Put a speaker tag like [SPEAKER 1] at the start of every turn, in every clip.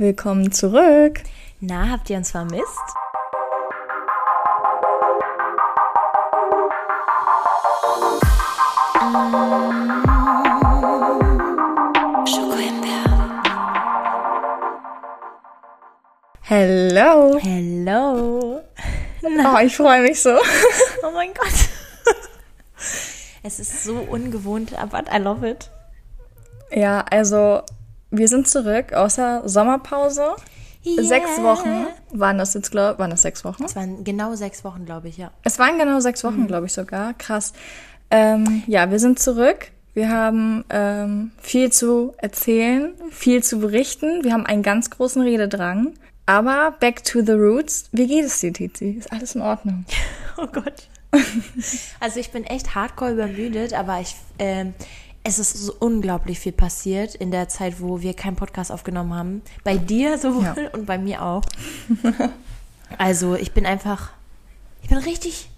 [SPEAKER 1] Willkommen zurück.
[SPEAKER 2] Na, habt ihr uns vermisst?
[SPEAKER 1] Hello.
[SPEAKER 2] Hello.
[SPEAKER 1] Oh, ich freue mich so.
[SPEAKER 2] Oh mein Gott. Es ist so ungewohnt, aber I love it.
[SPEAKER 1] Ja, also wir sind zurück außer Sommerpause.
[SPEAKER 2] Yeah.
[SPEAKER 1] Sechs Wochen waren das jetzt, glaube Waren das sechs Wochen?
[SPEAKER 2] Es waren genau sechs Wochen, glaube ich, ja.
[SPEAKER 1] Es waren genau sechs Wochen, glaube ich sogar. Krass. Ähm, ja, wir sind zurück. Wir haben ähm, viel zu erzählen, viel zu berichten. Wir haben einen ganz großen Rededrang. Aber back to the roots. Wie geht es dir, Tizi? Ist alles in Ordnung?
[SPEAKER 2] Oh Gott. Also ich bin echt hardcore übermüdet, aber ich, ähm, es ist so unglaublich viel passiert in der Zeit, wo wir keinen Podcast aufgenommen haben. Bei dir sowohl
[SPEAKER 1] Ja.
[SPEAKER 2] und bei mir auch. Also ich bin einfach, ich bin richtig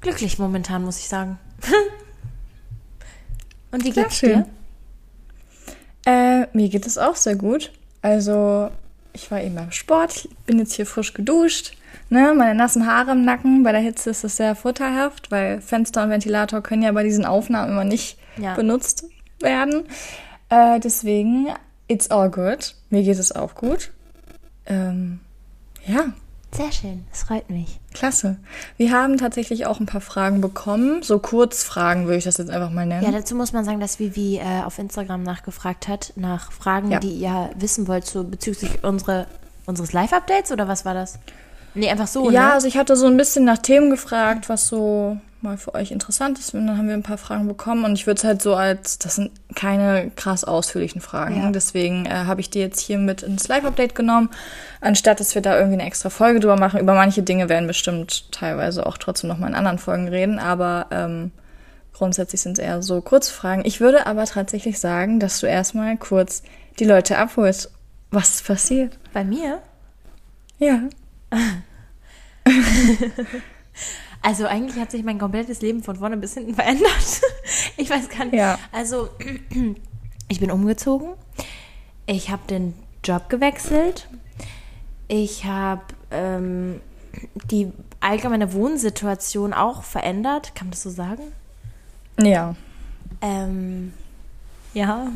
[SPEAKER 2] glücklich momentan, muss ich sagen. Und wie geht's
[SPEAKER 1] schön.
[SPEAKER 2] dir?
[SPEAKER 1] Äh, mir geht es auch sehr gut. Also, ich war eben beim Sport, bin jetzt hier frisch geduscht. Ne, meine nassen Haare im Nacken. Bei der Hitze ist das sehr vorteilhaft, weil Fenster und Ventilator können ja bei diesen Aufnahmen immer nicht
[SPEAKER 2] Ja.
[SPEAKER 1] benutzt werden. Äh, deswegen, it's all good. Mir geht es auch gut. Ähm, ja,
[SPEAKER 2] Sehr schön, es freut mich.
[SPEAKER 1] klasse. Wir haben tatsächlich auch ein paar Fragen bekommen. So Kurzfragen würde ich das jetzt einfach mal nennen.
[SPEAKER 2] Ja, dazu muss man sagen, dass Vivi äh, auf Instagram nachgefragt hat, nach Fragen,
[SPEAKER 1] Ja.
[SPEAKER 2] die ihr wissen wollt zu, bezüglich unsere, unseres Live-Updates oder was war das? Nee, einfach so,
[SPEAKER 1] Ja,
[SPEAKER 2] ne?
[SPEAKER 1] also ich hatte so ein bisschen nach Themen gefragt, was so mal für euch interessant ist. Und dann haben wir ein paar Fragen bekommen. Und ich würde es halt so als, das sind keine krass ausführlichen Fragen.
[SPEAKER 2] Ja.
[SPEAKER 1] Deswegen äh, habe ich die jetzt hier mit ins Live-Update genommen, anstatt dass wir da irgendwie eine extra Folge drüber machen. Über manche Dinge werden bestimmt teilweise auch trotzdem noch mal in anderen Folgen reden. Aber ähm, grundsätzlich sind es eher so Kurzfragen. Ich würde aber tatsächlich sagen, dass du erstmal kurz die Leute abholst. Was ist passiert?
[SPEAKER 2] Bei mir?
[SPEAKER 1] Ja.
[SPEAKER 2] Also eigentlich hat sich mein komplettes Leben von vorne bis hinten verändert. Ich weiß gar nicht.
[SPEAKER 1] Ja.
[SPEAKER 2] Also ich bin umgezogen. Ich habe den Job gewechselt. Ich habe ähm, die allgemeine Wohnsituation auch verändert. Kann man das so sagen?
[SPEAKER 1] Ja.
[SPEAKER 2] Ähm, ja.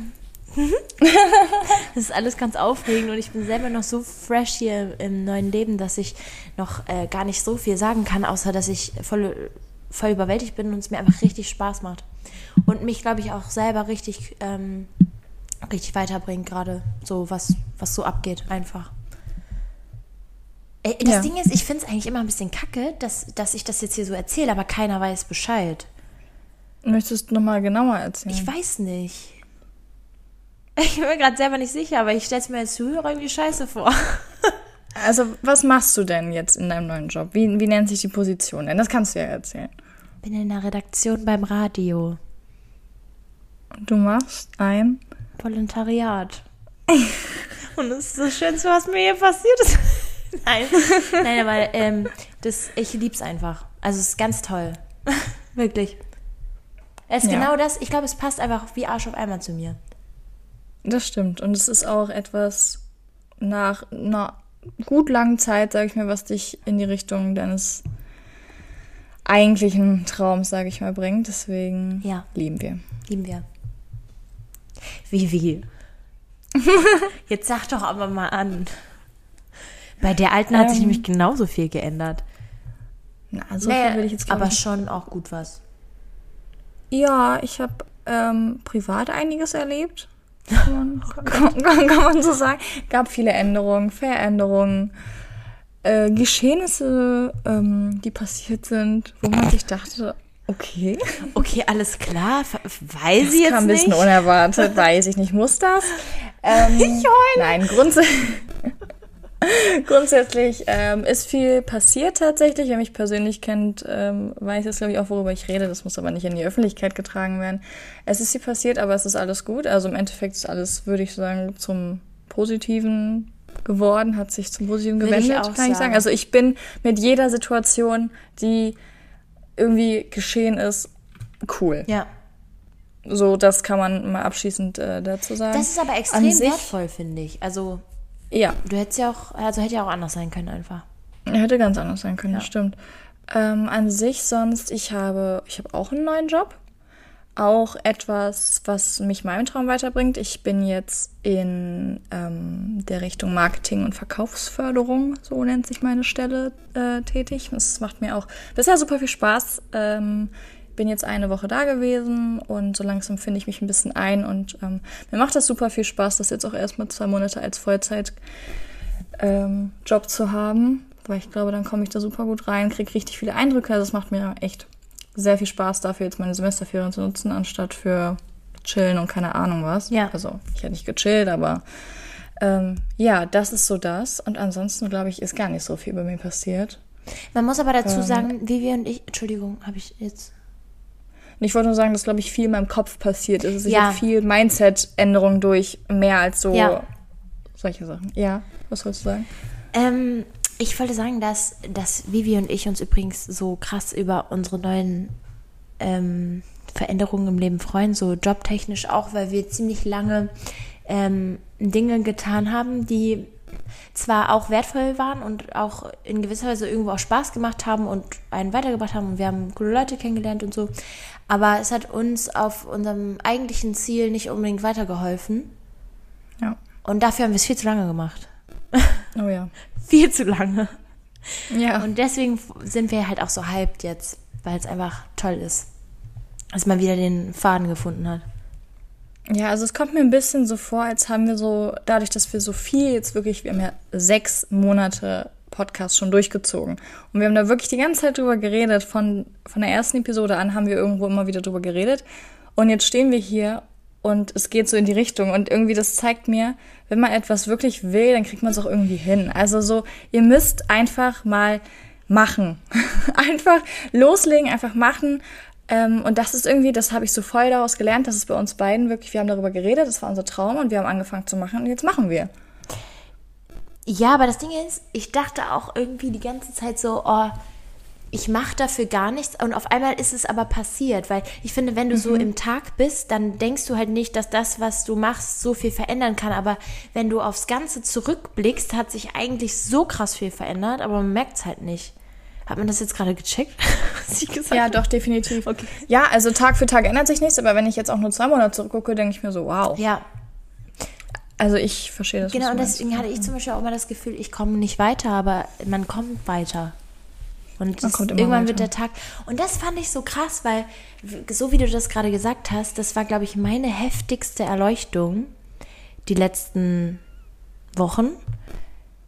[SPEAKER 2] das ist alles ganz aufregend und ich bin selber noch so fresh hier im neuen Leben, dass ich noch äh, gar nicht so viel sagen kann, außer dass ich voll, voll überwältigt bin und es mir einfach richtig Spaß macht. Und mich, glaube ich, auch selber richtig, ähm, richtig weiterbringt, gerade so, was, was so abgeht, einfach. Äh, Das
[SPEAKER 1] Ja.
[SPEAKER 2] Ding ist, ich finde es eigentlich immer ein bisschen kacke, dass, dass ich das jetzt hier so erzähle, aber keiner weiß Bescheid.
[SPEAKER 1] Möchtest du nochmal genauer erzählen?
[SPEAKER 2] Ich weiß nicht. Ich bin mir gerade selber nicht sicher, aber ich stelle es mir als Zuhörer irgendwie scheiße vor.
[SPEAKER 1] Also, was machst du denn jetzt in deinem neuen Job? Wie, wie nennt sich die Position denn? Das kannst du ja erzählen.
[SPEAKER 2] Bin in der Redaktion beim Radio.
[SPEAKER 1] Du machst ein.
[SPEAKER 2] Volontariat. Und es ist das Schönste, was mir hier passiert ist. Nein, Nein aber ähm, das, ich lieb's einfach. Also es ist ganz toll. Wirklich. Es ist
[SPEAKER 1] Ja.
[SPEAKER 2] genau das, ich glaube, es passt einfach wie Arsch auf einmal zu mir.
[SPEAKER 1] Das stimmt. Und es ist auch etwas nach einer gut langen Zeit, sage ich mal, was dich in die Richtung deines eigentlichen Traums, sage ich mal, bringt. Deswegen
[SPEAKER 2] Ja.
[SPEAKER 1] lieben wir.
[SPEAKER 2] Lieben wir. Wie, wie? Jetzt sag doch aber mal an. Bei der alten hat sich
[SPEAKER 1] Ähm.
[SPEAKER 2] nämlich genauso viel geändert.
[SPEAKER 1] Na, so
[SPEAKER 2] Naja,
[SPEAKER 1] viel will ich jetzt
[SPEAKER 2] aber
[SPEAKER 1] ich,
[SPEAKER 2] schon auch gut was.
[SPEAKER 1] Ja, ich habe ähm, privat einiges erlebt. Kann man, kann, kann, kann man so sagen. Gab viele Änderungen, Veränderungen, äh, Geschehnisse, ähm, die passiert sind, wo man sich dachte, okay,
[SPEAKER 2] Okay, alles klar. Weiß
[SPEAKER 1] das
[SPEAKER 2] ich jetzt
[SPEAKER 1] kam ein bisschen
[SPEAKER 2] nicht.
[SPEAKER 1] unerwartet, weiß ich nicht, muss das? Ähm, ich heule. Nein, grundsätzlich. Grundsätzlich ähm, ist viel passiert tatsächlich. Wer mich persönlich kennt, ähm, weiß jetzt, glaube ich, auch, worüber ich rede. Das muss aber nicht in die Öffentlichkeit getragen werden. Es ist viel passiert, aber es ist alles gut. Also im Endeffekt ist alles, würde ich sagen, zum Positiven geworden, hat sich zum Positiven
[SPEAKER 2] ich
[SPEAKER 1] gewendet,
[SPEAKER 2] auch
[SPEAKER 1] kann ich sagen.
[SPEAKER 2] sagen.
[SPEAKER 1] Also ich bin mit jeder Situation, die irgendwie geschehen ist, cool.
[SPEAKER 2] Ja.
[SPEAKER 1] So, das kann man mal abschließend äh, dazu sagen.
[SPEAKER 2] Das ist aber extrem
[SPEAKER 1] sich-
[SPEAKER 2] wertvoll, finde ich. Also
[SPEAKER 1] Ja,
[SPEAKER 2] Du hättest ja auch, also hätte ja auch anders sein können einfach.
[SPEAKER 1] hätte ganz anders sein können,
[SPEAKER 2] Ja.
[SPEAKER 1] das stimmt. Ähm, an sich sonst, ich habe, ich habe auch einen neuen Job. Auch etwas, was mich meinem Traum weiterbringt. Ich bin jetzt in ähm, der Richtung Marketing und Verkaufsförderung, so nennt sich meine Stelle, äh, tätig. Das macht mir auch bisher super viel Spaß. Ähm, bin jetzt eine Woche da gewesen und so langsam finde ich mich ein bisschen ein und ähm, mir macht das super viel Spaß, das jetzt auch erstmal zwei Monate als Vollzeit ähm, zu haben, weil ich glaube, dann komme ich da super gut rein, kriege richtig viele Eindrücke. Also es macht mir echt sehr viel Spaß, dafür jetzt meine Semesterferien zu nutzen, anstatt für chillen und keine Ahnung was.
[SPEAKER 2] Ja.
[SPEAKER 1] Also ich hätte nicht gechillt, aber ähm, ja, das ist so das. Und ansonsten, glaube ich, ist gar nicht so viel bei mir passiert.
[SPEAKER 2] Man muss aber
[SPEAKER 1] Ähm.
[SPEAKER 2] dazu sagen, Vivi und ich, Entschuldigung, habe ich jetzt.
[SPEAKER 1] Und ich wollte nur sagen, dass, glaube ich, viel in meinem Kopf passiert ist. Ich
[SPEAKER 2] Ja.
[SPEAKER 1] habe viel Mindset-Änderung durch, mehr als so
[SPEAKER 2] Ja.
[SPEAKER 1] solche Sachen. Ja, was sollst du sagen?
[SPEAKER 2] Ähm, ich wollte sagen, dass, dass Vivi und ich uns übrigens so krass über unsere neuen ähm, Veränderungen im Leben freuen, so jobtechnisch auch, weil wir ziemlich lange ähm, Dinge getan haben, die zwar auch wertvoll waren und auch in gewisser Weise irgendwo auch Spaß gemacht haben und einen weitergebracht haben und wir haben coole Leute kennengelernt und so, aber es hat uns auf unserem eigentlichen Ziel nicht unbedingt weitergeholfen
[SPEAKER 1] Ja.
[SPEAKER 2] und dafür haben wir es viel zu lange gemacht.
[SPEAKER 1] Oh ja.
[SPEAKER 2] Viel zu lange.
[SPEAKER 1] Ja.
[SPEAKER 2] Und deswegen sind wir halt auch so hyped jetzt, weil es einfach toll ist. Dass man wieder den Faden gefunden hat.
[SPEAKER 1] Ja, also es kommt mir ein bisschen so vor, als haben wir so, dadurch, dass wir so viel jetzt wirklich, wir haben ja sechs Monate Podcast schon durchgezogen. Und wir haben da wirklich die ganze Zeit drüber geredet. Von, von der ersten Episode an haben wir irgendwo immer wieder drüber geredet. Und jetzt stehen wir hier und es geht so in die Richtung. Und irgendwie das zeigt mir, wenn man etwas wirklich will, dann kriegt man es auch irgendwie hin. Also so, ihr müsst einfach mal machen. einfach loslegen, einfach machen. Ähm, und das ist irgendwie, das habe ich so voll daraus gelernt, dass es bei uns beiden wirklich, wir haben darüber geredet, das war unser Traum und wir haben angefangen zu machen und jetzt machen wir.
[SPEAKER 2] Ja, aber das Ding ist, ich dachte auch irgendwie die ganze Zeit so, oh, ich mache dafür gar nichts. Und auf einmal ist es aber passiert, weil ich finde, wenn du so im Tag bist, dann denkst du halt nicht, dass das, was du machst, so viel verändern kann. Aber wenn du aufs Ganze zurückblickst, hat sich eigentlich so krass viel verändert, aber man merkt es halt nicht. Hat man das jetzt gerade gecheckt? was ich gesagt
[SPEAKER 1] Ja,
[SPEAKER 2] habe?
[SPEAKER 1] doch, definitiv. Ja, also Tag für Tag ändert sich nichts, aber wenn ich jetzt auch nur zwei Monate zurückgucke, denke ich mir so, wow.
[SPEAKER 2] Ja,
[SPEAKER 1] Also ich verstehe das.
[SPEAKER 2] Genau, und deswegen hatte ich zum Beispiel auch immer das Gefühl, ich komme nicht weiter, aber man kommt weiter. Und das, irgendwann
[SPEAKER 1] weiter.
[SPEAKER 2] wird der Tag. Und das fand ich so krass, weil, so wie du das gerade gesagt hast, das war, glaube ich, meine heftigste Erleuchtung die letzten Wochen,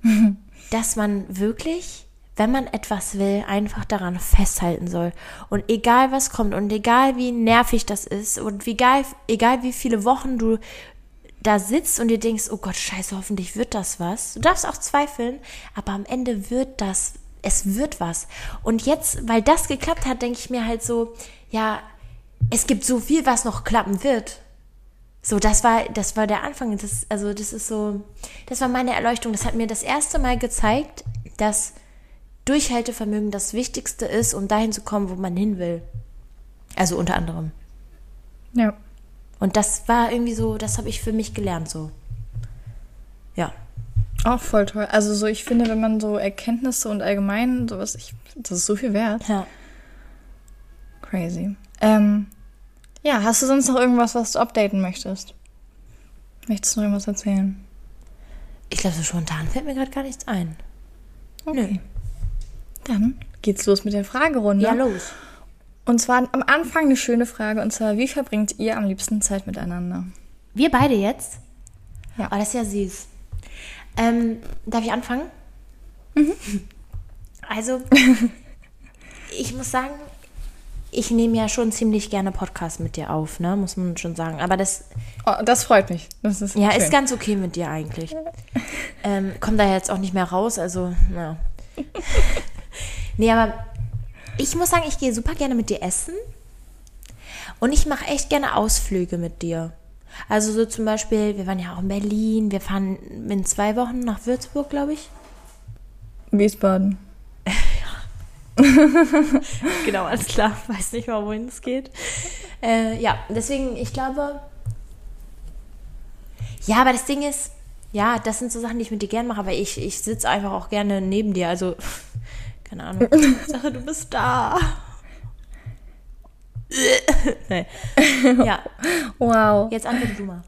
[SPEAKER 2] dass man wirklich, wenn man etwas will, einfach daran festhalten soll. Und egal was kommt und egal wie nervig das ist und egal, egal wie viele Wochen du da sitzt und dir denkst, oh Gott, scheiße, hoffentlich wird das was. Du darfst auch zweifeln, aber am Ende wird das, es wird was. Und jetzt, weil das geklappt hat, denke ich mir halt so, ja, es gibt so viel, was noch klappen wird. So, das war, das war der Anfang. Das, also, das ist so, das war meine Erleuchtung. Das hat mir das erste Mal gezeigt, dass Durchhaltevermögen das Wichtigste ist, um dahin zu kommen, wo man hin will. Also unter anderem.
[SPEAKER 1] Ja.
[SPEAKER 2] Und das war irgendwie so, das habe ich für mich gelernt so. Ja.
[SPEAKER 1] Auch voll toll. Also so, ich finde, wenn man so Erkenntnisse und allgemein sowas, ich, das ist so viel wert.
[SPEAKER 2] Ja.
[SPEAKER 1] Crazy. Ähm, ja, hast du sonst noch irgendwas, was du updaten möchtest? Möchtest du noch irgendwas erzählen?
[SPEAKER 2] Ich glaube, so spontan fällt mir gerade gar nichts ein.
[SPEAKER 1] Okay. Dann geht's los mit der Fragerunde.
[SPEAKER 2] Ja, los.
[SPEAKER 1] Und zwar am Anfang eine schöne Frage, und zwar, wie verbringt ihr am liebsten Zeit miteinander?
[SPEAKER 2] Wir beide jetzt?
[SPEAKER 1] Ja.
[SPEAKER 2] Oh, das ist ja süß. Ähm, darf ich anfangen? Also, ich muss sagen, ich nehme ja schon ziemlich gerne Podcasts mit dir auf, ne? Muss man schon sagen. Aber das
[SPEAKER 1] Oh, das freut mich. Das ist
[SPEAKER 2] ja,
[SPEAKER 1] schön.
[SPEAKER 2] ist ganz okay mit dir eigentlich. Ähm, kommt da jetzt auch nicht mehr raus, also, ja. nee, aber ich muss sagen, ich gehe super gerne mit dir essen. Und ich mache echt gerne Ausflüge mit dir. Also so zum Beispiel, wir waren ja auch in Berlin, wir fahren in zwei Wochen nach Würzburg, glaube ich.
[SPEAKER 1] Wiesbaden.
[SPEAKER 2] Genau, alles klar. Weiß nicht mal, wohin es geht. Äh, ja, deswegen, ich glaube. Ja, aber das Ding ist, Ja, das sind so Sachen, die ich mit dir gern mache, aber ich, ich sitze einfach auch gerne neben dir. Also, keine Ahnung. Sache, du bist da. nee. Ja,
[SPEAKER 1] Wow.
[SPEAKER 2] jetzt antworte du mal.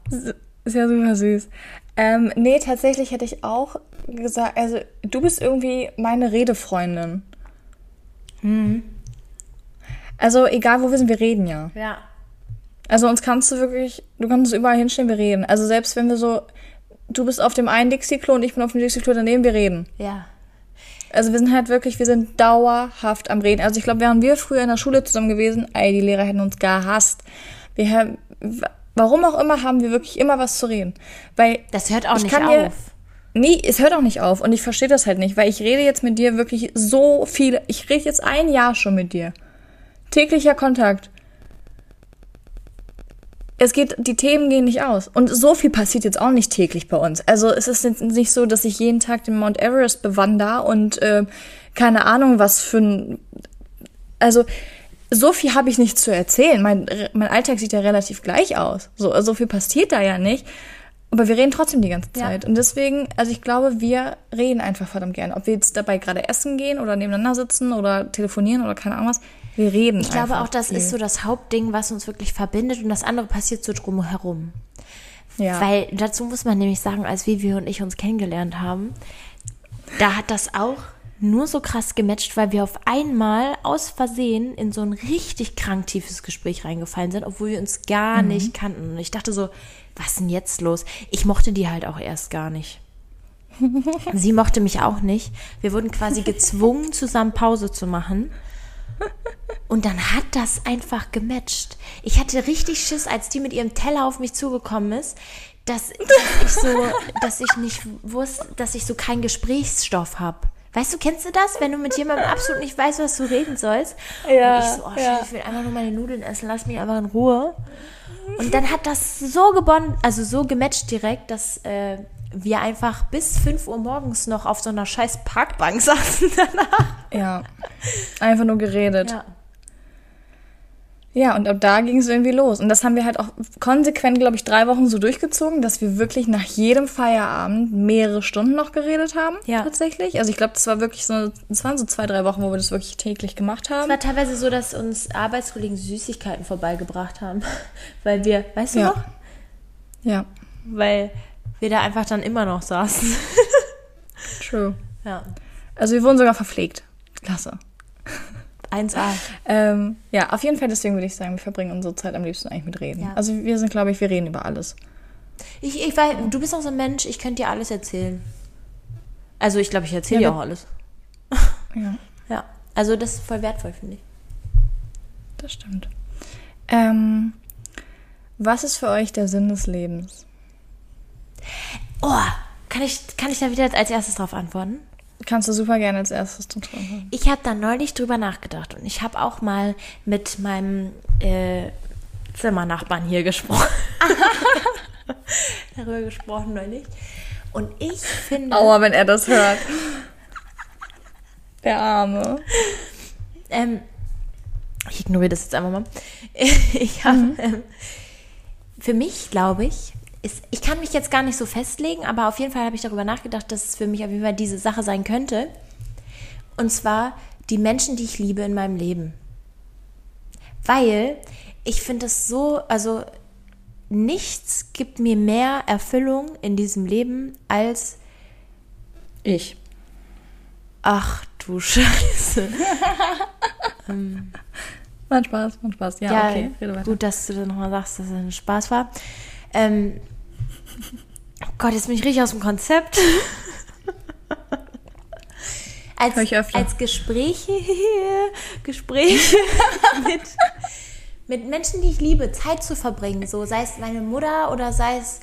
[SPEAKER 1] Ist ja super süß. Ähm, nee, tatsächlich hätte ich auch gesagt, also du bist irgendwie meine Redefreundin. Also egal wo wir sind, wir reden ja.
[SPEAKER 2] Ja.
[SPEAKER 1] Also uns kannst du wirklich, du kannst uns überall hinstellen, wir reden. Also selbst wenn wir so, du bist auf dem einen Dixie-Klo und ich bin auf dem Dixie-Klo daneben, wir reden.
[SPEAKER 2] Ja.
[SPEAKER 1] Also wir sind halt wirklich, wir sind dauerhaft am Reden. Also ich glaube, wären wir früher in der Schule zusammen gewesen, ey, die Lehrer hätten uns gehasst. Wir haben, warum auch immer, haben wir wirklich immer was zu reden. Weil
[SPEAKER 2] Das hört auch
[SPEAKER 1] ich
[SPEAKER 2] nicht auf.
[SPEAKER 1] Nee, es hört auch nicht auf und ich verstehe das halt nicht, weil ich rede jetzt mit dir wirklich so viel. Ich rede jetzt ein Jahr schon mit dir. Täglicher Kontakt. Es geht, die Themen gehen nicht aus. Und so viel passiert jetzt auch nicht täglich bei uns. Also es ist jetzt nicht so, dass ich jeden Tag den Mount Everest bewandere und äh, keine Ahnung, was für ein. Also so viel habe ich nicht zu erzählen. Mein, mein Alltag sieht ja relativ gleich aus. So, so viel passiert da ja nicht. Aber wir reden trotzdem die ganze
[SPEAKER 2] Ja.
[SPEAKER 1] Zeit. Und deswegen, also ich glaube, wir reden einfach verdammt gern. Ob wir jetzt dabei gerade essen gehen oder nebeneinander sitzen oder telefonieren oder keine Ahnung was. Wir reden
[SPEAKER 2] Ich glaube auch, das
[SPEAKER 1] viel.
[SPEAKER 2] ist so das Hauptding, was uns wirklich verbindet und das andere passiert so drumherum.
[SPEAKER 1] Ja.
[SPEAKER 2] Weil dazu muss man nämlich sagen, als Vivi und ich uns kennengelernt haben, da hat das auch nur so krass gematcht, weil wir auf einmal aus Versehen in so ein richtig krank tiefes Gespräch reingefallen sind, obwohl wir uns gar
[SPEAKER 1] Mhm.
[SPEAKER 2] nicht kannten. Und ich dachte so, was ist denn jetzt los? Ich mochte die halt auch erst gar nicht. Sie mochte mich auch nicht. Wir wurden quasi gezwungen, zusammen Pause zu machen. Und dann hat das einfach gematcht. Ich hatte richtig Schiss, als die mit ihrem Teller auf mich zugekommen ist, dass, dass ich so, dass ich nicht wusste, dass ich so keinen Gesprächsstoff habe. Weißt du, kennst du das, wenn du mit jemandem absolut nicht weißt, was du reden sollst?
[SPEAKER 1] Ja,
[SPEAKER 2] Und ich so, oh,
[SPEAKER 1] ja.
[SPEAKER 2] ich will einfach nur meine Nudeln essen, lass mich einfach in Ruhe. Und dann hat das so gewonnen, also so gematcht direkt, dass äh, wir einfach bis 5 Uhr morgens noch auf so einer scheiß Parkbank saßen danach.
[SPEAKER 1] Ja. Einfach nur geredet.
[SPEAKER 2] Ja.
[SPEAKER 1] Ja, und ab da ging es irgendwie los. Und das haben wir halt auch konsequent, glaube ich, drei Wochen so durchgezogen, dass wir wirklich nach jedem Feierabend mehrere Stunden noch geredet haben.
[SPEAKER 2] Ja.
[SPEAKER 1] Tatsächlich. Also ich glaube, das war wirklich so, es waren so zwei, drei Wochen, wo wir das wirklich täglich gemacht
[SPEAKER 2] Es
[SPEAKER 1] haben.
[SPEAKER 2] war teilweise so, dass uns Arbeitskollegen Süßigkeiten vorbeigebracht haben. Weil wir, weißt du
[SPEAKER 1] Ja.
[SPEAKER 2] noch?
[SPEAKER 1] Ja,
[SPEAKER 2] Weil wir da einfach dann immer noch saßen.
[SPEAKER 1] true.
[SPEAKER 2] Ja.
[SPEAKER 1] Also wir wurden sogar verpflegt. Klasse.
[SPEAKER 2] 1A.
[SPEAKER 1] Ähm, ja, auf jeden Fall, deswegen würde ich sagen, wir verbringen unsere Zeit am liebsten eigentlich mit Reden.
[SPEAKER 2] Ja.
[SPEAKER 1] Also wir sind, glaube ich, wir reden über alles.
[SPEAKER 2] Ich, ich weiß, du bist auch so ein Mensch, ich könnte dir alles erzählen. Also ich glaube, ich erzähle
[SPEAKER 1] Ja,
[SPEAKER 2] dir auch alles.
[SPEAKER 1] Ja,
[SPEAKER 2] Ja. Also das ist voll wertvoll, finde ich.
[SPEAKER 1] das stimmt. Ähm, was ist für euch der Sinn des Lebens?
[SPEAKER 2] Oh, kann ich, kann ich da wieder als erstes drauf antworten?
[SPEAKER 1] Kannst du super gerne als erstes tun.
[SPEAKER 2] Ich habe da neulich drüber nachgedacht und ich habe auch mal mit meinem äh, Zimmernachbarn hier gesprochen. Darüber gesprochen neulich. Und ich finde,
[SPEAKER 1] Aua, wenn er das hört. Der Arme.
[SPEAKER 2] ähm, ich ignoriere das jetzt einfach mal. Ich habe, ähm, für mich glaube ich, ist, ich kann mich jetzt gar nicht so festlegen, aber auf jeden Fall habe ich darüber nachgedacht, dass es für mich auf jeden Fall diese Sache sein könnte. Und zwar die Menschen, die ich liebe in meinem Leben. Weil ich finde es so, also nichts gibt mir mehr Erfüllung in diesem Leben als,
[SPEAKER 1] Ich.
[SPEAKER 2] ach du Scheiße.
[SPEAKER 1] Mein Spaß, mein Spaß. Ja,
[SPEAKER 2] Ja,
[SPEAKER 1] okay,
[SPEAKER 2] gut, dass du dann nochmal sagst, dass es ein Spaß war. Ähm, Gott, jetzt bin ich richtig aus dem Konzept. Als, als Gespräche, Gespräche mit, mit Menschen, die ich liebe, Zeit zu verbringen, so sei es meine Mutter oder sei es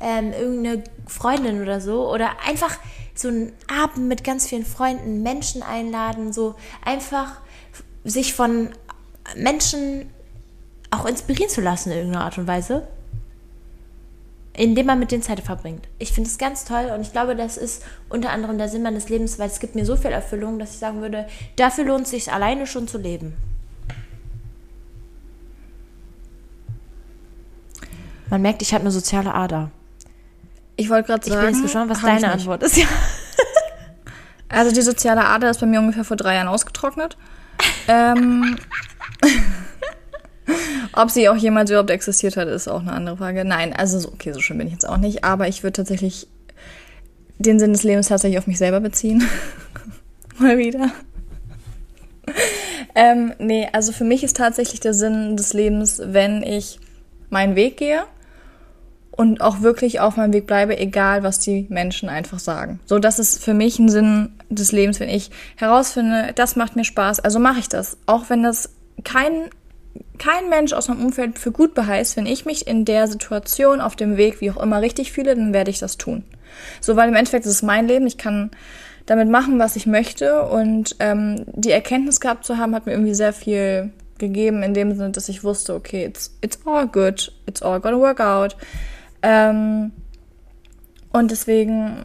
[SPEAKER 2] ähm, irgendeine Freundin oder so oder einfach so einen Abend mit ganz vielen Freunden, Menschen einladen, so einfach sich von Menschen auch inspirieren zu lassen in irgendeiner Art und Weise, indem man mit denen Zeit verbringt. Ich finde es ganz toll und ich glaube, das ist unter anderem der Sinn meines Lebens, weil es gibt mir so viel Erfüllung, dass ich sagen würde, dafür lohnt es sich alleine schon zu leben. Man merkt, ich habe eine soziale Ader.
[SPEAKER 1] Ich wollte gerade sagen.
[SPEAKER 2] Ich bin jetzt gespannt, was deine. Antwort ist. Ja.
[SPEAKER 1] Also die soziale Ader ist bei mir ungefähr vor drei Jahren ausgetrocknet. ähm, ob sie auch jemals überhaupt existiert hat, ist auch eine andere Frage. Nein, also so, okay, so schön bin ich jetzt auch nicht. Aber ich würde tatsächlich den Sinn des Lebens tatsächlich auf mich selber beziehen. Mal wieder. ähm, nee, also für mich ist tatsächlich der Sinn des Lebens, wenn ich meinen Weg gehe und auch wirklich auf meinem Weg bleibe, egal was die Menschen einfach sagen. So, das ist für mich ein Sinn des Lebens, wenn ich herausfinde, das macht mir Spaß, also mache ich das. Auch wenn das kein, kein Mensch aus meinem Umfeld für gut beheißt, wenn ich mich in der Situation auf dem Weg, wie auch immer, richtig fühle, dann werde ich das tun. So, weil im Endeffekt ist es mein Leben, ich kann damit machen, was ich möchte und ähm, die Erkenntnis gehabt zu haben, hat mir irgendwie sehr viel gegeben, in dem Sinne, dass ich wusste, okay, it's, it's all good, it's all gonna work out. Ähm, und deswegen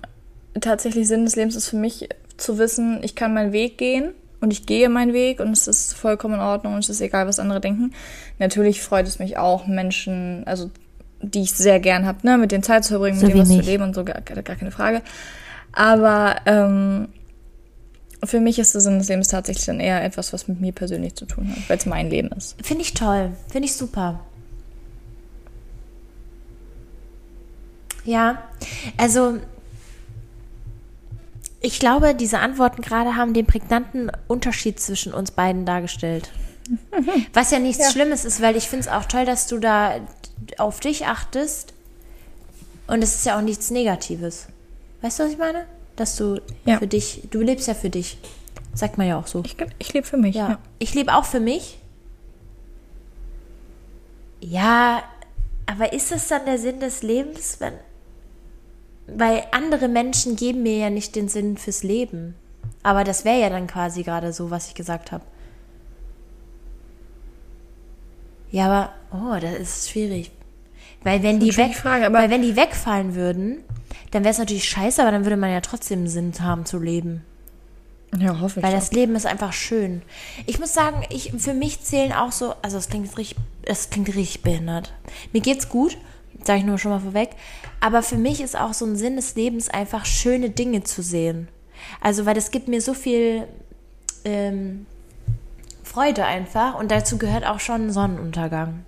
[SPEAKER 1] tatsächlich Sinn des Lebens ist für mich zu wissen, ich kann meinen Weg gehen und ich gehe meinen Weg und es ist vollkommen in Ordnung und es ist egal, was andere denken. Natürlich freut es mich auch, Menschen, also die ich sehr gern habe, ne, mit denen Zeit zu verbringen,
[SPEAKER 2] So
[SPEAKER 1] mit denen was zu leben und so, gar, gar keine Frage. Aber ähm, für mich ist der Sinn des Lebens tatsächlich dann eher etwas, was mit mir persönlich zu tun hat, weil es mein Leben ist.
[SPEAKER 2] Finde ich toll. Finde ich super. Ja, also ich glaube, diese Antworten gerade haben den prägnanten Unterschied zwischen uns beiden dargestellt. Was ja nichts
[SPEAKER 1] Ja.
[SPEAKER 2] Schlimmes ist, weil ich finde es auch toll, dass du da auf dich achtest. Und es ist ja auch nichts Negatives. Weißt du, was ich meine? Dass du
[SPEAKER 1] Ja.
[SPEAKER 2] für dich, du lebst ja für dich. Sagt man ja auch so.
[SPEAKER 1] Ich, ich lebe für mich.
[SPEAKER 2] Ja.
[SPEAKER 1] Ja.
[SPEAKER 2] Ich lebe auch für mich. Ja, aber ist es dann der Sinn des Lebens, wenn. Weil andere Menschen geben mir ja nicht den Sinn fürs Leben. Aber das wäre ja dann quasi gerade so, was ich gesagt habe. Ja, aber, oh, das ist schwierig. Weil wenn die, weg,
[SPEAKER 1] Frage,
[SPEAKER 2] weil wenn die wegfallen würden, dann wäre es natürlich scheiße, aber dann würde man ja trotzdem Sinn haben zu leben.
[SPEAKER 1] ja, hoffe ich.
[SPEAKER 2] Weil das Leben ist einfach schön. Ich muss sagen, ich, für mich zählen auch so, also es klingt richtig, es klingt richtig behindert. Mir geht's gut, sage ich nur schon mal vorweg. Aber für mich ist auch so ein Sinn des Lebens einfach schöne Dinge zu sehen. Also, weil das gibt mir so viel ähm, Freude einfach und dazu gehört auch schon Sonnenuntergang,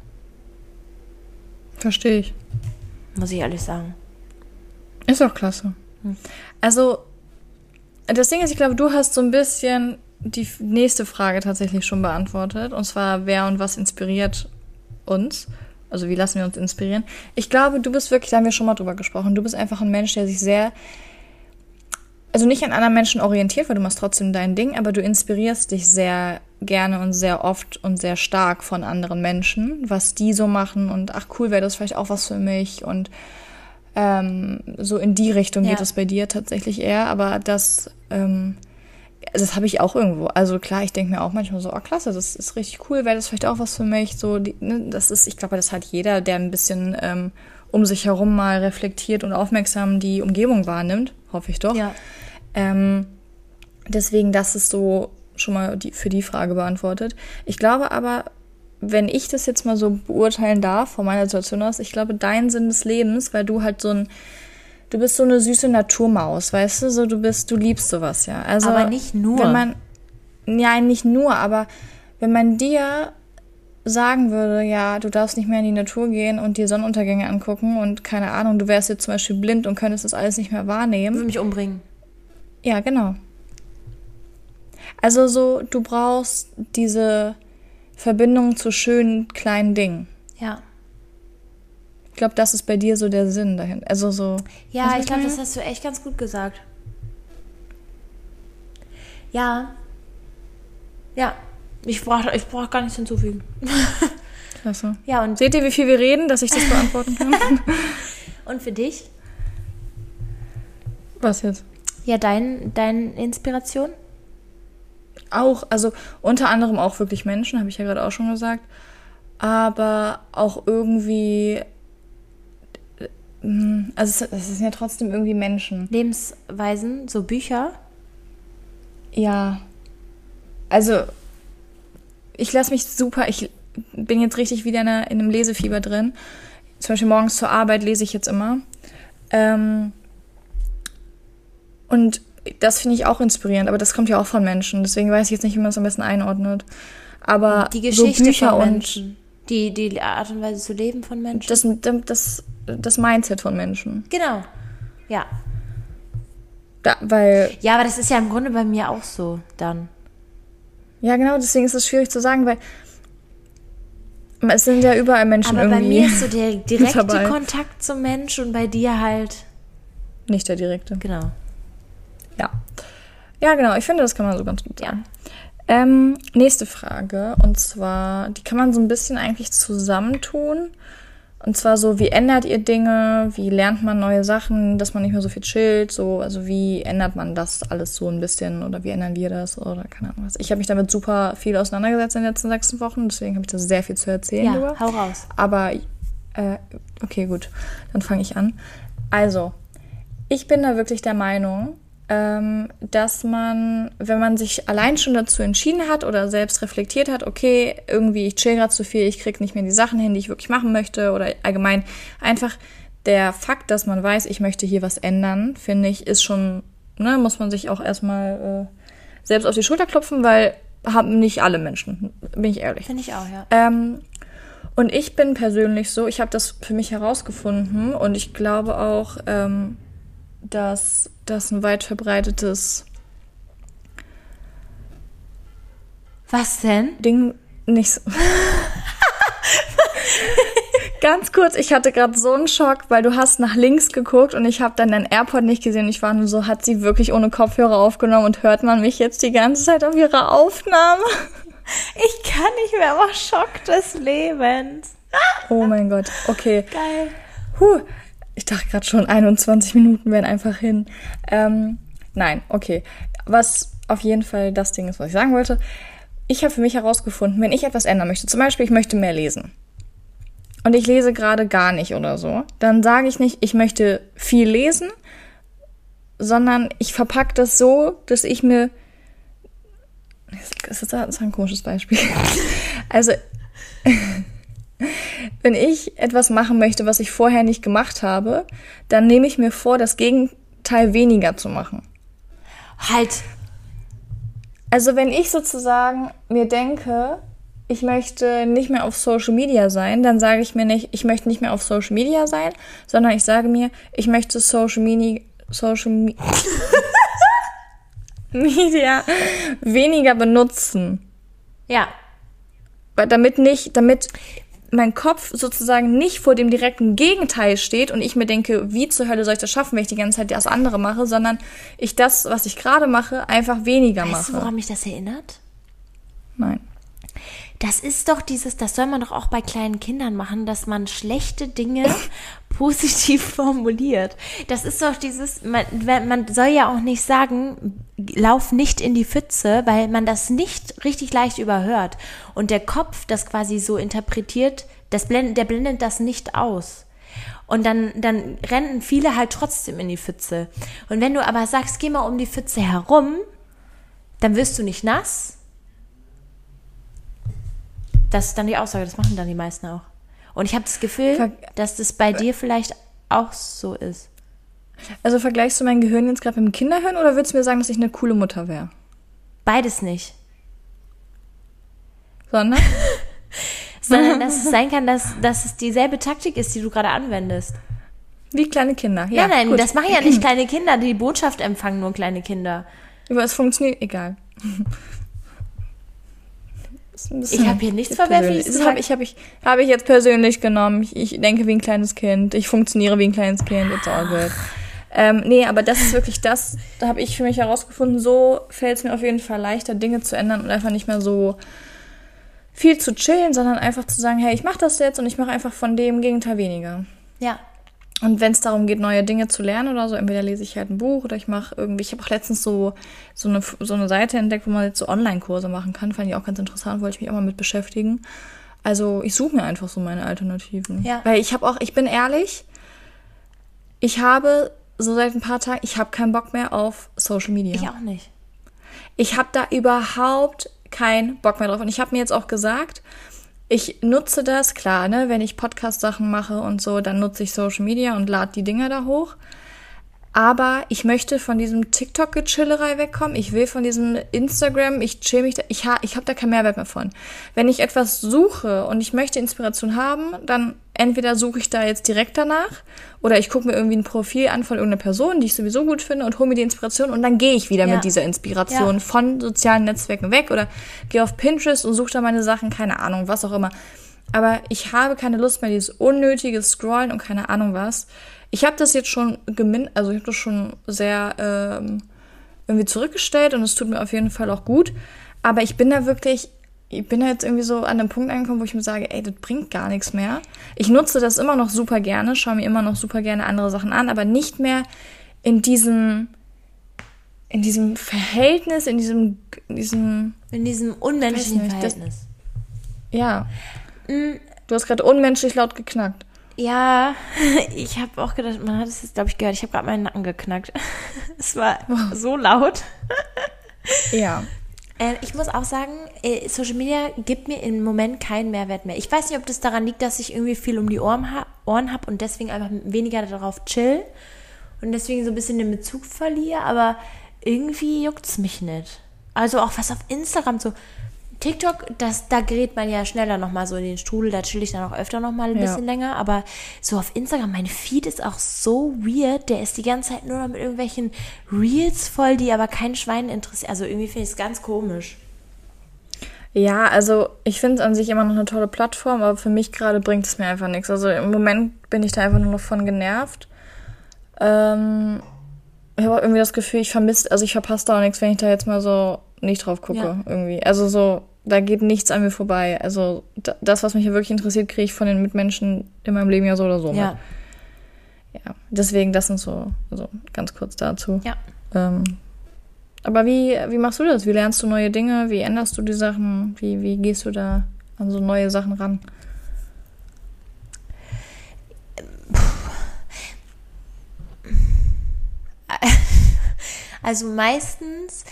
[SPEAKER 1] Verstehe ich.
[SPEAKER 2] muss ich ehrlich sagen.
[SPEAKER 1] Ist auch klasse. Also, das Ding ist, ich glaube, du hast so ein bisschen die nächste Frage tatsächlich schon beantwortet. Und zwar, wer und was inspiriert uns? Also, wie lassen wir uns inspirieren? Ich glaube, du bist wirklich, da haben wir schon mal drüber gesprochen, du bist einfach ein Mensch, der sich sehr, also nicht an anderen Menschen orientiert, weil du machst trotzdem dein Ding, aber du inspirierst dich sehr gerne und sehr oft und sehr stark von anderen Menschen, was die so machen und ach cool, wäre das vielleicht auch was für mich und ähm, so in die Richtung
[SPEAKER 2] Ja.
[SPEAKER 1] geht es bei dir tatsächlich eher, aber das, ähm, das habe ich auch irgendwo. Also klar, ich denke mir auch manchmal so, oh klasse, das ist richtig cool, wäre das vielleicht auch was für mich. So, die, ne, das ist, ich glaube, das hat jeder, der ein bisschen ähm, um sich herum mal reflektiert und aufmerksam die Umgebung wahrnimmt, hoffe ich doch.
[SPEAKER 2] Ja.
[SPEAKER 1] Ähm, deswegen, das ist so schon mal die, für die Frage beantwortet. Ich glaube aber, wenn ich das jetzt mal so beurteilen darf von meiner Situation aus, ich glaube, dein Sinn des Lebens, weil du halt so ein, du bist so eine süße Naturmaus, weißt du, so du bist, du liebst sowas ja. Also
[SPEAKER 2] Aber nicht nur.
[SPEAKER 1] Wenn man, ja, nicht nur, aber wenn man dir sagen würde, ja, du darfst nicht mehr in die Natur gehen und dir Sonnenuntergänge angucken und keine Ahnung, du wärst jetzt zum Beispiel blind und könntest das alles nicht mehr wahrnehmen.
[SPEAKER 2] Würde mich umbringen.
[SPEAKER 1] Ja, genau. Also so, du brauchst diese Verbindung zu schönen kleinen Dingen.
[SPEAKER 2] Ja.
[SPEAKER 1] Ich glaube, das ist bei dir so der Sinn dahin. Also so.
[SPEAKER 2] Ja, ich glaube, das hast du echt ganz gut gesagt. Ja. Ja. Ich brauche ich brauch gar nichts hinzufügen.
[SPEAKER 1] Klasse.
[SPEAKER 2] Ja, und,
[SPEAKER 1] Seht ihr, wie viel wir reden, dass ich das beantworten kann?
[SPEAKER 2] und für dich?
[SPEAKER 1] Was jetzt?
[SPEAKER 2] Ja, dein, deine Inspiration?
[SPEAKER 1] Auch, also unter anderem auch wirklich Menschen, habe ich ja gerade auch schon gesagt. Aber auch irgendwie. Äh, Also es, sind ja trotzdem irgendwie Menschen.
[SPEAKER 2] Lebensweisen, so Bücher?
[SPEAKER 1] Ja. Also, ich lasse mich super, ich bin jetzt richtig wieder in, einer, in einem Lesefieber drin. Zum Beispiel morgens zur Arbeit lese ich jetzt immer. Ähm, und das finde ich auch inspirierend, aber das kommt ja auch von Menschen. Deswegen weiß ich jetzt nicht, wie man es am besten einordnet. Aber
[SPEAKER 2] Die Geschichte
[SPEAKER 1] so Bücher
[SPEAKER 2] von
[SPEAKER 1] und
[SPEAKER 2] Menschen. Die, die Art und Weise zu leben von Menschen.
[SPEAKER 1] das, das, das Mindset von Menschen.
[SPEAKER 2] genau. Ja.
[SPEAKER 1] Da, weil,
[SPEAKER 2] Ja, aber das ist ja im Grunde bei mir auch so dann.
[SPEAKER 1] ja genau, deswegen ist es schwierig zu sagen, weil es sind ja überall Menschen
[SPEAKER 2] Aber bei
[SPEAKER 1] irgendwie
[SPEAKER 2] mir ist so der direkte
[SPEAKER 1] dabei.
[SPEAKER 2] Kontakt zum Mensch und bei dir halt,
[SPEAKER 1] nicht der direkte.
[SPEAKER 2] genau.
[SPEAKER 1] Ja. Ja, genau, ich finde, das kann man so ganz gut
[SPEAKER 2] Ja.
[SPEAKER 1] sagen. Ähm, nächste Frage, und zwar, die kann man so ein bisschen eigentlich zusammentun. Und zwar so, wie ändert ihr Dinge? Wie lernt man neue Sachen, dass man nicht mehr so viel chillt? So, also wie ändert man das alles so ein bisschen? Oder wie ändern wir das? Oder keine Ahnung was. Ich habe mich damit super viel auseinandergesetzt in den letzten sechs Wochen, deswegen habe ich da sehr viel zu erzählen.
[SPEAKER 2] Ja,
[SPEAKER 1] drüber.
[SPEAKER 2] hau raus.
[SPEAKER 1] Aber, äh, okay, gut, dann fange ich an. Also, ich bin da wirklich der Meinung, dass man, wenn man sich allein schon dazu entschieden hat oder selbst reflektiert hat, okay, irgendwie ich chill gerade zu viel, ich krieg nicht mehr die Sachen hin, die ich wirklich machen möchte oder allgemein einfach der Fakt, dass man weiß, ich möchte hier was ändern, finde ich, ist schon, ne, muss man sich auch erstmal äh, selbst auf die Schulter klopfen, weil haben nicht alle Menschen, bin ich ehrlich.
[SPEAKER 2] Finde ich auch, ja.
[SPEAKER 1] Ähm, und ich bin persönlich so, ich habe das für mich herausgefunden und ich glaube auch, ähm, dass das ein weit verbreitetes
[SPEAKER 2] Was denn?
[SPEAKER 1] Ding nicht so. Ganz kurz, ich hatte gerade so einen Schock, weil du hast nach links geguckt und ich habe dann dein AirPod nicht gesehen. Ich war nur so, hat sie wirklich ohne Kopfhörer aufgenommen und hört man mich jetzt die ganze Zeit auf ihrer Aufnahme?
[SPEAKER 2] Ich kann nicht mehr, aber Schock des Lebens.
[SPEAKER 1] Oh mein Gott, okay.
[SPEAKER 2] Geil.
[SPEAKER 1] Huh, ich dachte gerade schon, 21 Minuten wären einfach hin. Ähm, nein, okay. Was auf jeden Fall das Ding ist, was ich sagen wollte. Ich habe für mich herausgefunden, wenn ich etwas ändern möchte, zum Beispiel, ich möchte mehr lesen. Und ich lese gerade gar nicht oder so, dann sage ich nicht, ich möchte viel lesen, sondern ich verpacke das so, dass ich mir. Das ist ein komisches Beispiel. Also, wenn ich etwas machen möchte, was ich vorher nicht gemacht habe, dann nehme ich mir vor, das Gegenteil weniger zu machen.
[SPEAKER 2] Halt.
[SPEAKER 1] Also wenn ich sozusagen mir denke, ich möchte nicht mehr auf Social Media sein, dann sage ich mir nicht, ich möchte nicht mehr auf Social Media sein, sondern ich sage mir, ich möchte Social Media, Social Me Media weniger benutzen.
[SPEAKER 2] Ja.
[SPEAKER 1] Weil damit nicht, damit mein Kopf sozusagen nicht vor dem direkten Gegenteil steht und ich mir denke, wie zur Hölle soll ich das schaffen, wenn ich die ganze Zeit das andere mache, sondern ich das, was ich gerade mache, einfach weniger
[SPEAKER 2] Weißt du,
[SPEAKER 1] mache.
[SPEAKER 2] woran mich das erinnert?
[SPEAKER 1] Nein.
[SPEAKER 2] Das ist doch dieses, das soll man doch auch bei kleinen Kindern machen, dass man schlechte Dinge positiv formuliert. Das ist doch dieses, man, man soll ja auch nicht sagen, lauf nicht in die Pfütze, weil man das nicht richtig leicht überhört. Und der Kopf das quasi so interpretiert, das blendet, der blendet das nicht aus. Und dann, dann rennen viele halt trotzdem in die Pfütze. Und wenn du aber sagst, geh mal um die Pfütze herum, dann wirst du nicht nass, das ist dann die Aussage, das machen dann die meisten auch. Und ich habe das Gefühl,
[SPEAKER 1] Ver-
[SPEAKER 2] dass das bei dir vielleicht auch so ist.
[SPEAKER 1] Also vergleichst du mein Gehirn jetzt gerade mit dem Kinderhirn oder würdest du mir sagen, dass ich eine coole Mutter wäre?
[SPEAKER 2] Beides nicht.
[SPEAKER 1] Sondern?
[SPEAKER 2] Sondern dass es sein kann, dass, dass es dieselbe Taktik ist, die du gerade anwendest.
[SPEAKER 1] Wie kleine Kinder. Ja,
[SPEAKER 2] nein, nein,
[SPEAKER 1] gut.
[SPEAKER 2] das machen ja nicht kleine Kinder. Die Botschaft empfangen nur kleine Kinder.
[SPEAKER 1] Aber es funktioniert, egal.
[SPEAKER 2] Ich habe hier nichts. Verwerfliches
[SPEAKER 1] Das habe ich, hab ich, hab ich jetzt persönlich genommen. Ich, ich denke wie ein kleines Kind. Ich funktioniere wie ein kleines Kind. It's all good. Ähm, nee, aber das ist wirklich das, da habe ich für mich herausgefunden, so fällt es mir auf jeden Fall leichter, Dinge zu ändern und einfach nicht mehr so viel zu chillen, sondern einfach zu sagen, hey, ich mache das jetzt und ich mache einfach von dem Gegenteil weniger.
[SPEAKER 2] Ja.
[SPEAKER 1] Und wenn es darum geht, neue Dinge zu lernen oder so, entweder lese ich halt ein Buch oder ich mache irgendwie, ich habe auch letztens so, so, eine, so eine Seite entdeckt, wo man jetzt so Online-Kurse machen kann. Fand ich auch ganz interessant, wollte ich mich auch mal mit beschäftigen. Also ich suche mir einfach so meine Alternativen.
[SPEAKER 2] Ja.
[SPEAKER 1] Weil ich habe auch, ich bin ehrlich, ich habe so seit ein paar Tagen, ich habe keinen Bock mehr auf Social Media.
[SPEAKER 2] Ich auch nicht.
[SPEAKER 1] Ich habe da überhaupt keinen Bock mehr drauf. Und ich habe mir jetzt auch gesagt, ich nutze das, klar, ne, wenn ich Podcast-Sachen mache und so, dann nutze ich Social Media und lade die Dinger da hoch. Aber ich möchte von diesem TikTok-Gechillerei wegkommen. Ich will von diesem Instagram, ich chill mich da, ich, ha, ich habe da keinen Mehrwert mehr von. Wenn ich etwas suche und ich möchte Inspiration haben, dann entweder suche ich da jetzt direkt danach oder ich gucke mir irgendwie ein Profil an von irgendeiner Person, die ich sowieso gut finde und hole mir die Inspiration und dann gehe ich wieder
[SPEAKER 2] Ja.
[SPEAKER 1] mit dieser Inspiration
[SPEAKER 2] Ja.
[SPEAKER 1] von sozialen Netzwerken weg oder gehe auf Pinterest und suche da meine Sachen, keine Ahnung, was auch immer. Aber ich habe keine Lust mehr, dieses unnötige Scrollen und keine Ahnung was. Ich habe das jetzt schon gemin, also ich habe das schon sehr ähm, irgendwie zurückgestellt und es tut mir auf jeden Fall auch gut. Aber ich bin da wirklich, ich bin da jetzt irgendwie so an einem Punkt angekommen, wo ich mir sage, ey, das bringt gar nichts mehr. Ich nutze das immer noch super gerne, schaue mir immer noch super gerne andere Sachen an, aber nicht mehr in diesem, in diesem Verhältnis, in diesem, in diesem,
[SPEAKER 2] In diesem unmenschlichen
[SPEAKER 1] nicht, das-
[SPEAKER 2] Verhältnis.
[SPEAKER 1] ja. Du hast gerade unmenschlich laut geknackt.
[SPEAKER 2] Ja, ich habe auch gedacht, man hat es jetzt, glaube ich, gehört. Ich habe gerade meinen Nacken geknackt. Es war so laut.
[SPEAKER 1] Ja.
[SPEAKER 2] Äh, ich muss auch sagen, äh, Social Media gibt mir im Moment keinen Mehrwert mehr. Ich weiß nicht, ob das daran liegt, dass ich irgendwie viel um die Ohren, ha Ohren habe und deswegen einfach weniger darauf chill und deswegen so ein bisschen den Bezug verliere, aber irgendwie juckt es mich nicht. Also auch was auf Instagram so. TikTok, das, da gerät man ja schneller nochmal so in den Strudel, da chill ich dann auch öfter nochmal ein
[SPEAKER 1] Ja.
[SPEAKER 2] bisschen länger, aber so auf Instagram, mein Feed ist auch so weird, der ist die ganze Zeit nur noch mit irgendwelchen Reels voll, die aber kein Schwein interessieren. Also irgendwie finde ich es ganz komisch.
[SPEAKER 1] Ja, also ich finde es an sich immer noch eine tolle Plattform, aber für mich gerade bringt es mir einfach nichts. Also im Moment bin ich da einfach nur noch von genervt. Ähm, ich habe auch irgendwie das Gefühl, ich vermisse, also ich verpasse da auch nichts, wenn ich da jetzt mal so nicht drauf gucke,
[SPEAKER 2] Ja.
[SPEAKER 1] irgendwie. Also so, da geht nichts an mir vorbei. Also da, das, was mich hier wirklich interessiert, kriege ich von den Mitmenschen in meinem Leben ja so oder so
[SPEAKER 2] Ja,
[SPEAKER 1] mit. Ja. Deswegen, das sind so, also ganz kurz dazu.
[SPEAKER 2] ja.
[SPEAKER 1] Ähm, aber wie, wie machst du das? Wie lernst du neue Dinge? Wie änderst du die Sachen? Wie, wie gehst du da an so neue Sachen ran?
[SPEAKER 2] Also meistens,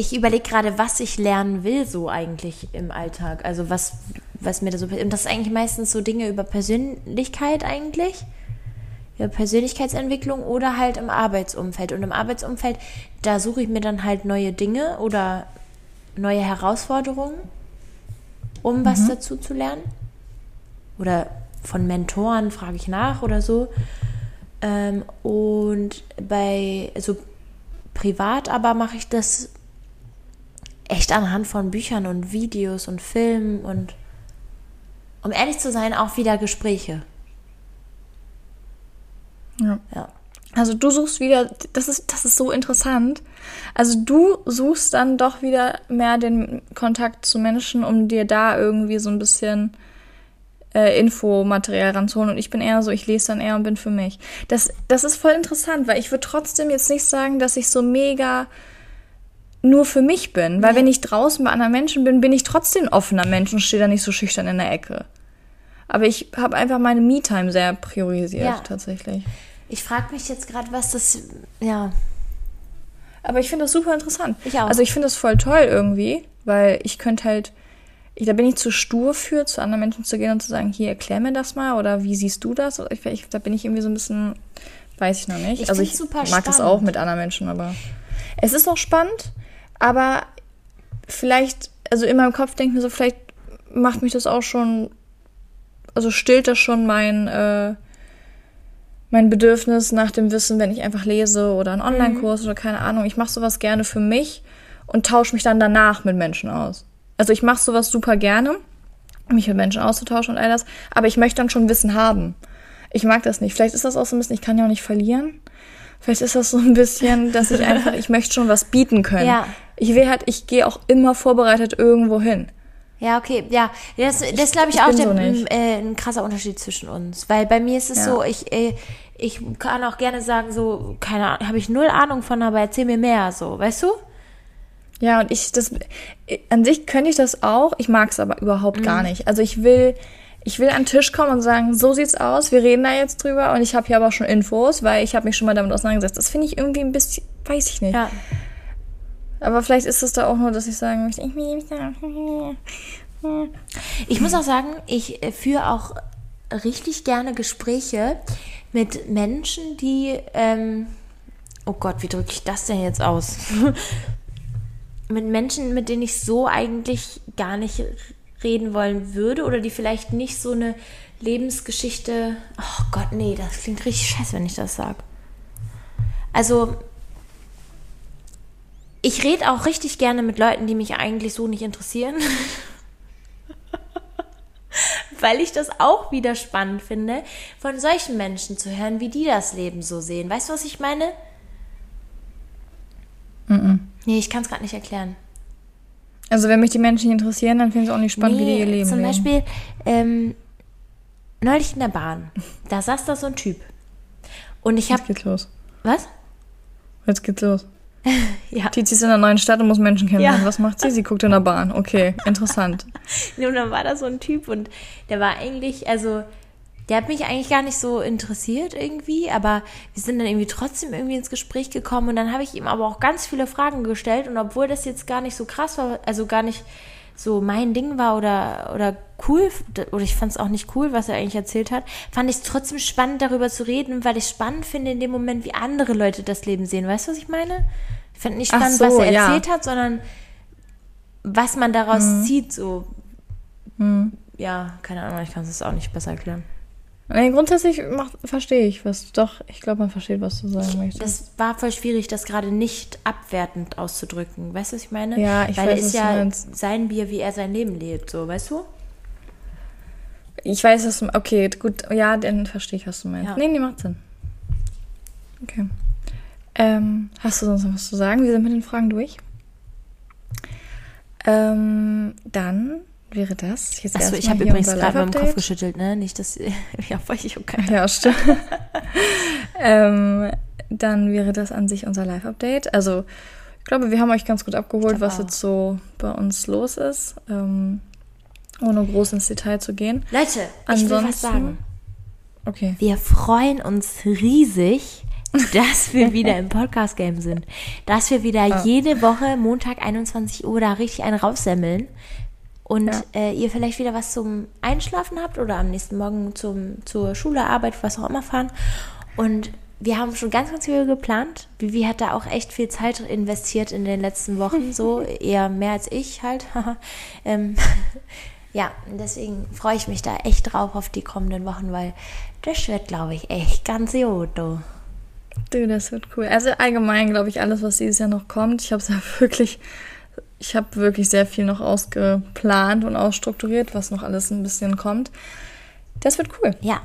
[SPEAKER 2] ich überlege gerade, was ich lernen will, so eigentlich im Alltag. Also was, was mir da so Und das ist eigentlich meistens so Dinge über Persönlichkeit eigentlich. Über Persönlichkeitsentwicklung oder halt im Arbeitsumfeld. Und im Arbeitsumfeld, da suche ich mir dann halt neue Dinge oder neue Herausforderungen, um was dazu zu lernen. Oder von Mentoren frage ich nach oder so. Ähm, und bei, also privat aber mache ich das echt anhand von Büchern und Videos und Filmen und um ehrlich zu sein, auch wieder Gespräche.
[SPEAKER 1] Ja.
[SPEAKER 2] Ja.
[SPEAKER 1] Also du suchst wieder, das ist, das ist so interessant. Also du suchst dann doch wieder mehr den Kontakt zu Menschen, um dir da irgendwie so ein bisschen äh, Infomaterial ranzuholen. Und ich bin eher so, ich lese dann eher und bin für mich. Das, das ist voll interessant, weil ich würde trotzdem jetzt nicht sagen, dass ich so mega nur für mich bin. Weil wenn ich draußen bei anderen Menschen bin, bin ich trotzdem offener Mensch und stehe da nicht so schüchtern in der Ecke. Aber ich habe einfach meine Me-Time sehr priorisiert,
[SPEAKER 2] Ja.
[SPEAKER 1] tatsächlich.
[SPEAKER 2] Ich frage mich jetzt gerade, was das, ja,
[SPEAKER 1] Aber ich finde das super interessant.
[SPEAKER 2] Ich auch.
[SPEAKER 1] Also ich finde das voll toll irgendwie, weil ich könnte halt, ich, da bin ich zu stur für, zu anderen Menschen zu gehen und zu sagen, hier, erklär mir das mal oder wie siehst du das? Ich, ich, da bin ich irgendwie so ein bisschen, weiß ich noch nicht.
[SPEAKER 2] Ich
[SPEAKER 1] also ich mag das
[SPEAKER 2] spannend.
[SPEAKER 1] auch mit anderen Menschen, aber es ist auch spannend, aber vielleicht, also in meinem Kopf denke ich mir so, vielleicht macht mich das auch schon, also stillt das schon mein, äh, mein Bedürfnis nach dem Wissen, wenn ich einfach lese oder einen Online-Kurs oder keine Ahnung. Ich mache sowas gerne für mich und tausche mich dann danach mit Menschen aus. Also ich mache sowas super gerne, mich mit Menschen auszutauschen und all das, aber ich möchte dann schon Wissen haben. Ich mag das nicht. Vielleicht ist das auch so ein bisschen, ich kann ja auch nicht verlieren. Vielleicht ist das so ein bisschen, dass ich einfach, ich möchte schon was bieten können.
[SPEAKER 2] Ja.
[SPEAKER 1] Ich will halt, ich gehe auch immer vorbereitet irgendwo hin.
[SPEAKER 2] Ja, okay, ja. Das, das glaube ich,
[SPEAKER 1] ich
[SPEAKER 2] auch der,
[SPEAKER 1] so
[SPEAKER 2] äh, ein krasser Unterschied zwischen uns. Weil bei mir ist es
[SPEAKER 1] Ja.
[SPEAKER 2] so, ich, äh, ich kann auch gerne sagen, so, keine Ahnung, habe ich null Ahnung von, aber erzähl mir mehr, so, weißt du?
[SPEAKER 1] Ja, und ich, das, an sich könnte ich das auch, ich mag es aber überhaupt gar nicht. Also ich will, ich will an den Tisch kommen und sagen, so sieht's aus, wir reden da jetzt drüber und ich habe hier aber auch schon Infos, weil ich habe mich schon mal damit auseinandergesetzt. Das finde ich irgendwie ein bisschen, weiß ich nicht.
[SPEAKER 2] Ja.
[SPEAKER 1] Aber vielleicht ist es da auch nur, dass ich sagen möchte, ich will mich da,
[SPEAKER 2] Ich muss auch sagen, ich äh, führe auch richtig gerne Gespräche mit Menschen, die, ähm, oh Gott, wie drücke ich das denn jetzt aus? mit Menschen, mit denen ich so eigentlich gar nicht reden wollen würde oder die vielleicht nicht so eine Lebensgeschichte. Oh Gott, nee, das klingt richtig scheiße, wenn ich das sage. Also, ich rede auch richtig gerne mit Leuten, die mich eigentlich so nicht interessieren. Weil ich das auch wieder spannend finde, von solchen Menschen zu hören, wie die das Leben so sehen. Weißt du, was ich meine? Mm, -mm. Nee, ich kann es gerade nicht erklären.
[SPEAKER 1] Also wenn mich die Menschen nicht interessieren, dann finde ich es auch nicht spannend, nee, wie die ihr Leben
[SPEAKER 2] zum
[SPEAKER 1] leben.
[SPEAKER 2] Beispiel ähm, neulich in der Bahn, da saß da so ein Typ. Und ich habe...
[SPEAKER 1] Jetzt geht's los.
[SPEAKER 2] Was?
[SPEAKER 1] Jetzt geht's los.
[SPEAKER 2] ja.
[SPEAKER 1] Tizi ist in einer neuen Stadt und muss Menschen kennenlernen. Ja. Was macht sie? Sie guckt in der Bahn. Okay, interessant.
[SPEAKER 2] und dann war da so ein Typ und der war eigentlich, also der hat mich eigentlich gar nicht so interessiert irgendwie, aber wir sind dann irgendwie trotzdem irgendwie ins Gespräch gekommen und dann habe ich ihm aber auch ganz viele Fragen gestellt und obwohl das jetzt gar nicht so krass war, also gar nicht so mein Ding war oder, oder cool, oder ich fand es auch nicht cool, was er eigentlich erzählt hat, fand ich es trotzdem spannend, darüber zu reden, weil ich spannend finde in dem Moment, wie andere Leute das Leben sehen. Weißt du, was ich meine? Ich fand nicht spannend, so, was er ja. erzählt hat, sondern was man daraus hm. zieht, so. Hm. Ja, keine Ahnung, ich kann es auch nicht besser erklären.
[SPEAKER 1] Nee, grundsätzlich verstehe ich was. Doch, ich glaube, man versteht, was du sagen möchtest.
[SPEAKER 2] Das war voll schwierig, das gerade nicht abwertend auszudrücken. Weißt du, was ich meine?
[SPEAKER 1] Ja, ich
[SPEAKER 2] Weil
[SPEAKER 1] weiß,
[SPEAKER 2] es ist ja sein Bier, wie er sein Leben lebt, so, weißt du?
[SPEAKER 1] Ich weiß, was du Okay, gut, ja, dann verstehe ich, was du meinst. Ja. Nee, nee, macht Sinn. Okay. Ähm, hast du sonst noch was zu sagen? Wir sind mit den Fragen durch. Ähm, dann wäre das.
[SPEAKER 2] Jetzt Achso, ich habe übrigens gerade beim Kopf geschüttelt, ne? Nicht, dass. ja, weiß ich okay.
[SPEAKER 1] Ja, stimmt. ähm, dann wäre das an sich unser Live-Update. Also, ich glaube, wir haben euch ganz gut abgeholt, was auch. jetzt so bei uns los ist. Ähm, ohne groß ins Detail zu gehen.
[SPEAKER 2] Leute, Ansonsten, ich will was sagen.
[SPEAKER 1] Okay.
[SPEAKER 2] Wir freuen uns riesig, dass wir wieder im Podcast-Game sind. Dass wir wieder ah. jede Woche Montag 21 Uhr da richtig einen raussemmeln und ja. äh, ihr vielleicht wieder was zum Einschlafen habt oder am nächsten Morgen zum, zur Schule, Arbeit, was auch immer fahren. Und wir haben schon ganz, ganz viel geplant. Vivi hat da auch echt viel Zeit investiert in den letzten Wochen, so eher mehr als ich halt. ähm, ja, deswegen freue ich mich da echt drauf auf die kommenden Wochen, weil das wird, glaube ich, echt ganz gut. Du.
[SPEAKER 1] du, das wird cool. Also allgemein, glaube ich, alles, was dieses Jahr noch kommt. Ich habe es ja wirklich ich habe wirklich sehr viel noch ausgeplant und ausstrukturiert, was noch alles ein bisschen kommt. Das wird cool.
[SPEAKER 2] Ja.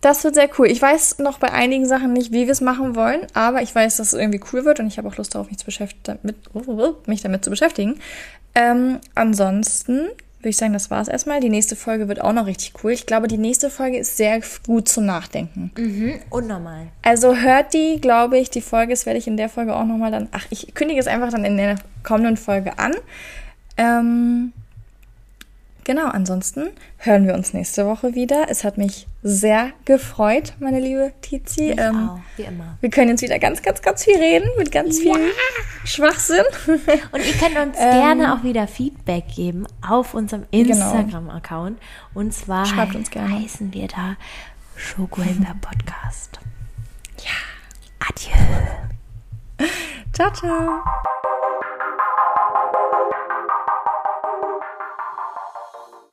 [SPEAKER 1] Das wird sehr cool. Ich weiß noch bei einigen Sachen nicht, wie wir es machen wollen, aber ich weiß, dass es irgendwie cool wird und ich habe auch Lust darauf, mich, zu damit, mich damit zu beschäftigen. Ähm, ansonsten würde ich sagen, das war es erstmal. Die nächste Folge wird auch noch richtig cool. Ich glaube, die nächste Folge ist sehr gut zum Nachdenken.
[SPEAKER 2] Mhm, unnormal.
[SPEAKER 1] Also hört die, glaube ich, die Folge, das werde ich in der Folge auch nochmal dann, ach, ich kündige es einfach dann in der kommenden Folge an. Ähm, Genau, ansonsten hören wir uns nächste Woche wieder. Es hat mich sehr gefreut, meine liebe Tizi.
[SPEAKER 2] Ähm, auch, wie immer.
[SPEAKER 1] Wir können jetzt wieder ganz, ganz, ganz viel reden mit ganz viel ja. Schwachsinn.
[SPEAKER 2] Und ihr könnt uns ähm, gerne auch wieder Feedback geben auf unserem genau. Instagram-Account. Und zwar
[SPEAKER 1] Schreibt uns gerne.
[SPEAKER 2] heißen wir da Schokohimbeer Podcast.
[SPEAKER 1] Ja.
[SPEAKER 2] Adieu.
[SPEAKER 1] Ciao, ciao.